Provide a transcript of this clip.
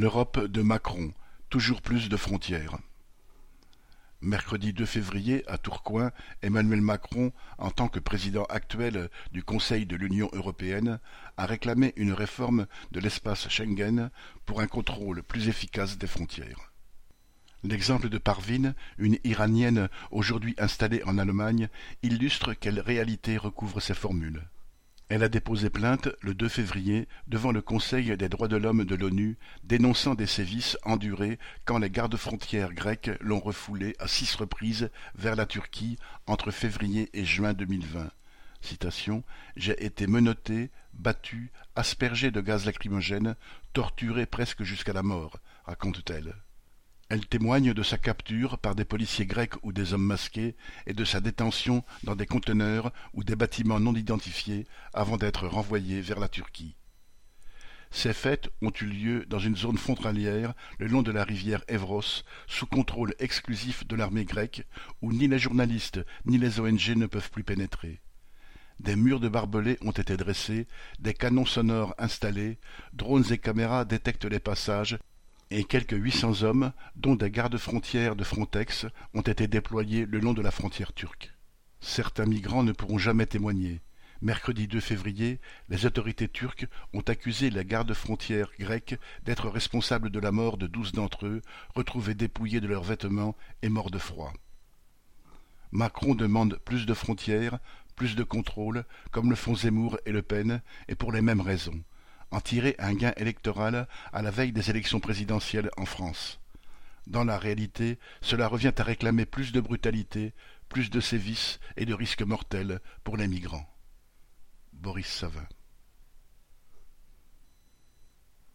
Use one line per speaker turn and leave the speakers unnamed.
L'Europe de Macron, toujours plus de frontières. Mercredi 2 février, à Tourcoing, Emmanuel Macron, en tant que président actuel du Conseil de l'Union européenne, a réclamé une réforme de l'espace Schengen pour un contrôle plus efficace des frontières. L'exemple de Parvin, une Iranienne aujourd'hui installée en Allemagne, illustre quelle réalité recouvre ces formules. Elle a déposé plainte le 2 février devant le Conseil des droits de l'homme de l'ONU, dénonçant des sévices endurés quand les gardes-frontières grecs l'ont refoulée à six reprises vers la Turquie entre février et juin 2020. Citation J'ai été menotté, battu, aspergé de gaz lacrymogène, torturé presque jusqu'à la mort, raconte-t-elle. Elle témoigne de sa capture par des policiers grecs ou des hommes masqués et de sa détention dans des conteneurs ou des bâtiments non identifiés avant d'être renvoyée vers la Turquie. Ces faits ont eu lieu dans une zone frontalière le long de la rivière Evros, sous contrôle exclusif de l'armée grecque, où ni les journalistes ni les ONG ne peuvent plus pénétrer. Des murs de barbelés ont été dressés, des canons sonores installés, drones et caméras détectent les passages et quelques huit cents hommes, dont des gardes-frontières de Frontex, ont été déployés le long de la frontière turque. Certains migrants ne pourront jamais témoigner. Mercredi 2 février, les autorités turques ont accusé les gardes-frontières grecs d'être responsables de la mort de douze d'entre eux, retrouvés dépouillés de leurs vêtements et morts de froid. Macron demande plus de frontières, plus de contrôle, comme le font Zemmour et Le Pen, et pour les mêmes raisons en tirer un gain électoral à la veille des élections présidentielles en France. Dans la réalité, cela revient à réclamer plus de brutalité, plus de sévices et de risques mortels pour les migrants. Boris Savin